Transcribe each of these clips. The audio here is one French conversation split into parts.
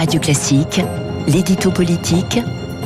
Radio Classique, l'édito politique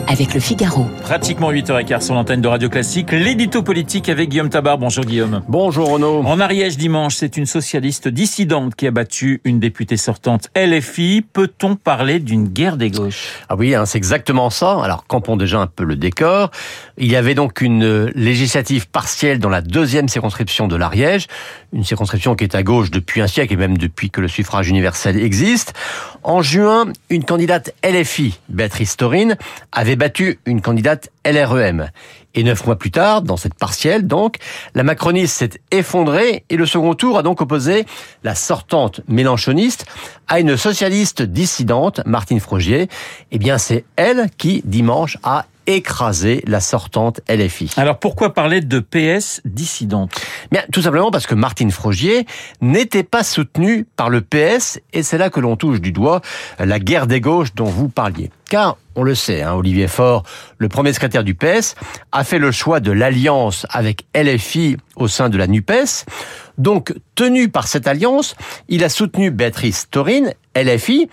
avec le Figaro. Pratiquement 8h15 sur l'antenne de Radio Classique, l'édito politique avec Guillaume Tabar. Bonjour Guillaume. Bonjour Renaud. En Ariège dimanche, c'est une socialiste dissidente qui a battu une députée sortante LFI. Peut-on parler d'une guerre des gauches? Ah oui, hein, c'est exactement ça. Alors campons déjà un peu le décor. Il y avait donc une législative partielle dans la deuxième circonscription de l'Ariège, une circonscription qui est à gauche depuis un siècle et même depuis que le suffrage universel existe. En juin, une candidate LFI, Béatrice Taurine, avait battu une candidate LREM. Et neuf mois plus tard, dans cette partielle, donc, la macroniste s'est effondrée et le second tour a donc opposé la sortante mélanchoniste à une socialiste dissidente, Martine Frogier. Eh bien, c'est elle qui, dimanche, a écrasé la sortante LFI. Alors pourquoi parler de PS dissidente? Bien, tout simplement parce que Martine Frogier n'était pas soutenue par le PS et c'est là que l'on touche du doigt la guerre des gauches dont vous parliez. Car, on le sait, hein, Olivier Faure, le premier secrétaire du PS, a fait le choix de l'alliance avec LFI au sein de la NUPES. Donc, tenu par cette alliance, il a soutenu Béatrice Taurine, LFI,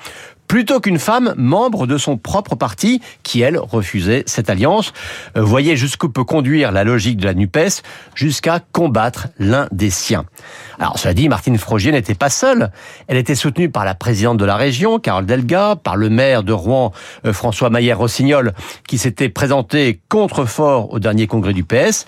plutôt qu'une femme membre de son propre parti qui, elle, refusait cette alliance. Euh, voyez jusqu'où peut conduire la logique de la NUPES jusqu'à combattre l'un des siens. Alors, cela dit, Martine Frogier n'était pas seule. Elle était soutenue par la présidente de la région, Carole Delga, par le maire de Rouen, euh, François Maillère-Rossignol, qui s'était présenté contre fort au dernier congrès du PS.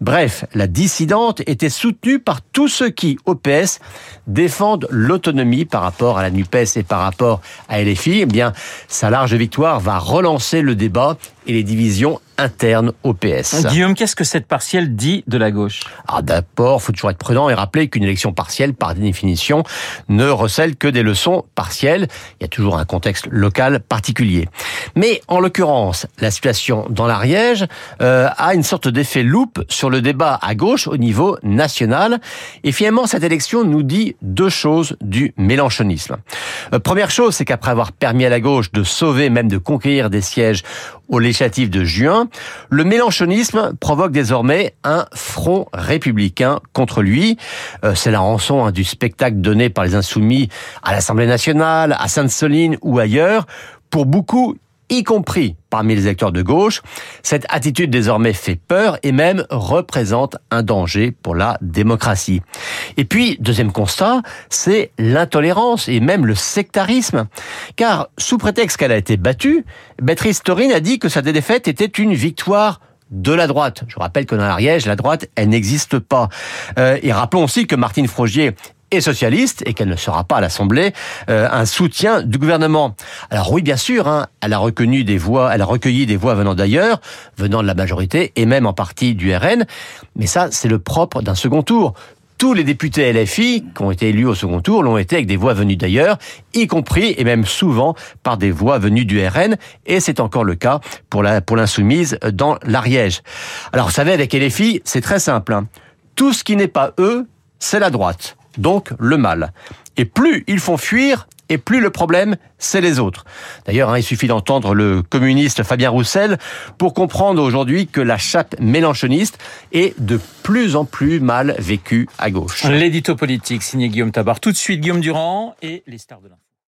Bref, la dissidente était soutenue par tous ceux qui, au PS, défendent l'autonomie par rapport à la NUPES et par rapport à Eh bien, sa large victoire va relancer le débat et les divisions internes au PS. Guillaume, qu'est-ce que cette partielle dit de la gauche? Ah, D'abord, faut toujours être prudent et rappeler qu'une élection partielle, par définition, ne recèle que des leçons partielles. Il y a toujours un contexte local particulier. Mais en l'occurrence, la situation dans l'Ariège euh, a une sorte d'effet loupe sur le débat à gauche au niveau national. Et finalement, cette élection nous dit deux choses du mélanchonisme. Euh, première chose, c'est qu'après avoir permis à la gauche de sauver, même de conquérir des sièges aux législatives de juin, le mélanchonisme provoque désormais un front républicain contre lui. Euh, c'est la rançon hein, du spectacle donné par les insoumis à l'Assemblée nationale, à Sainte-Soline ou ailleurs. Pour beaucoup, y compris parmi les électeurs de gauche. Cette attitude désormais fait peur et même représente un danger pour la démocratie. Et puis, deuxième constat, c'est l'intolérance et même le sectarisme. Car, sous prétexte qu'elle a été battue, Béatrice Taurine a dit que sa défaite était une victoire de la droite. Je rappelle que dans l'Ariège, la droite, elle n'existe pas. Euh, et rappelons aussi que Martine Frogier et socialiste et qu'elle ne sera pas à l'Assemblée euh, un soutien du gouvernement. Alors oui, bien sûr, hein, elle a reconnu des voix, elle a recueilli des voix venant d'ailleurs, venant de la majorité et même en partie du RN. Mais ça, c'est le propre d'un second tour tous les députés LFI qui ont été élus au second tour l'ont été avec des voix venues d'ailleurs, y compris et même souvent par des voix venues du RN, et c'est encore le cas pour la pour l'insoumise dans l'Ariège. Alors vous savez, avec LFI, c'est très simple. Hein. Tout ce qui n'est pas eux, c'est la droite donc le mal. Et plus ils font fuir, et plus le problème, c'est les autres. D'ailleurs, hein, il suffit d'entendre le communiste Fabien Roussel pour comprendre aujourd'hui que la chape mélanchoniste est de plus en plus mal vécue à gauche. L'édito politique signé Guillaume Tabar. Tout de suite, Guillaume Durand et les stars de l'info.